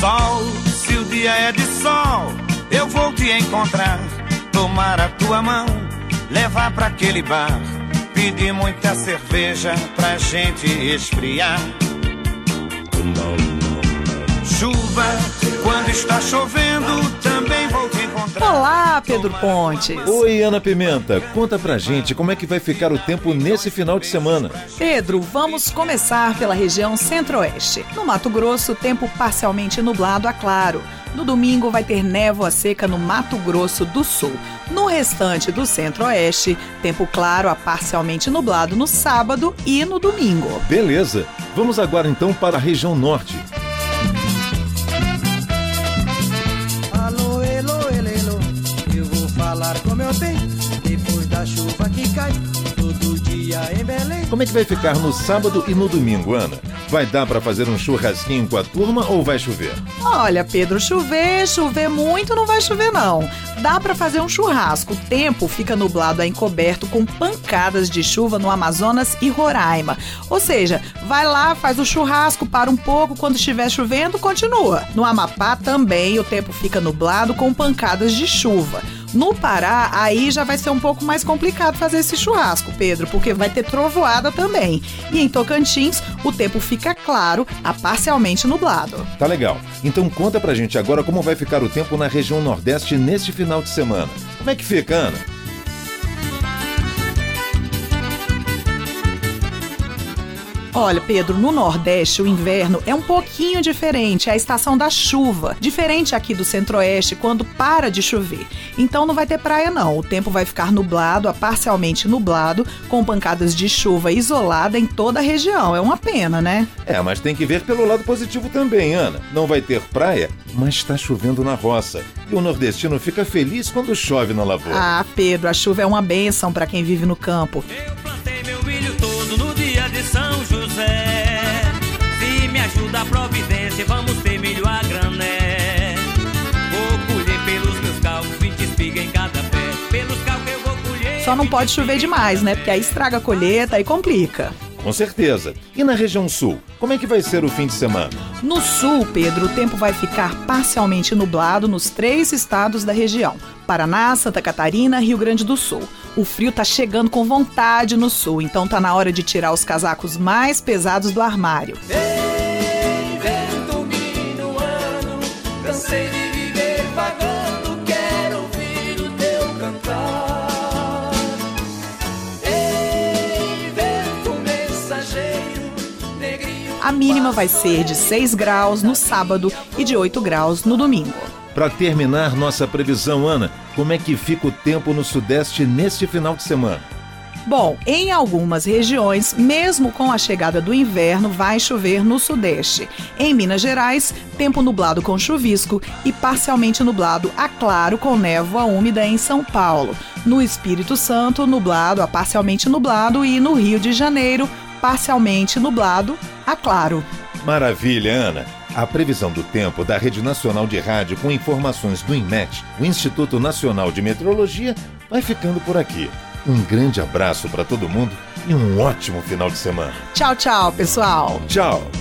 Sol, se o dia é de sol, eu vou te encontrar. Tomar a tua mão, levar pra aquele bar. Pedir muita cerveja pra gente esfriar. Chuva, quando está chovendo, Pedro Pontes. Oi, Ana Pimenta. Conta pra gente como é que vai ficar o tempo nesse final de semana. Pedro, vamos começar pela região centro-oeste. No Mato Grosso, tempo parcialmente nublado a claro. No domingo vai ter névoa seca no Mato Grosso do Sul. No restante do centro-oeste, tempo claro a parcialmente nublado no sábado e no domingo. Beleza. Vamos agora então para a região norte. Depois da chuva que cai, todo dia em Belém. Como é que vai ficar no sábado e no domingo, Ana? Vai dar pra fazer um churrasquinho com a turma ou vai chover? Olha, Pedro, chover, chover muito não vai chover não. Dá pra fazer um churrasco. O tempo fica nublado a encoberto com pancadas de chuva no Amazonas e Roraima. Ou seja, vai lá, faz o churrasco, para um pouco, quando estiver chovendo, continua. No Amapá também o tempo fica nublado com pancadas de chuva. No Pará, aí já vai ser um pouco mais complicado fazer esse churrasco, Pedro, porque vai ter trovoada também. E em Tocantins, o tempo fica claro a parcialmente nublado. Tá legal. Então conta pra gente agora como vai ficar o tempo na região nordeste neste final de semana. Como é que fica, Ana? Olha, Pedro, no Nordeste o inverno é um pouquinho diferente, é a estação da chuva, diferente aqui do Centro-Oeste quando para de chover. Então não vai ter praia não, o tempo vai ficar nublado, a parcialmente nublado, com pancadas de chuva isolada em toda a região. É uma pena, né? É, mas tem que ver pelo lado positivo também, Ana. Não vai ter praia, mas está chovendo na roça. E o nordestino fica feliz quando chove na lavoura. Ah, Pedro, a chuva é uma bênção para quem vive no campo. Me ajuda a providência, vamos ter milho a grané. Vou colher pelos meus calcos, 20 espigas em cada pé. Pelos calcos eu vou colher. Só não pode chover demais, né? Porque aí estraga a colheita e complica. Com certeza. E na região sul, como é que vai ser o fim de semana? No sul, Pedro, o tempo vai ficar parcialmente nublado nos três estados da região: Paraná, Santa Catarina, Rio Grande do Sul. O frio tá chegando com vontade no sul, então tá na hora de tirar os casacos mais pesados do armário. Ei, cansei de viver vagando, quero ouvir o teu cantar. Ei, vento mensageiro, negrinho. A mínima vai ser de 6 graus no sábado e de 8 graus no domingo. Para terminar nossa previsão, Ana, como é que fica o tempo no sudeste neste final de semana? Bom, em algumas regiões, mesmo com a chegada do inverno, vai chover no sudeste. Em Minas Gerais, tempo nublado com chuvisco e parcialmente nublado a claro com névoa úmida em São Paulo. No Espírito Santo, nublado a parcialmente nublado e no Rio de Janeiro, parcialmente nublado a claro. Maravilha, Ana. A previsão do tempo da Rede Nacional de Rádio com informações do INMET, o Instituto Nacional de Meteorologia, vai ficando por aqui. Um grande abraço para todo mundo e um ótimo final de semana. Tchau, tchau, pessoal. Tchau!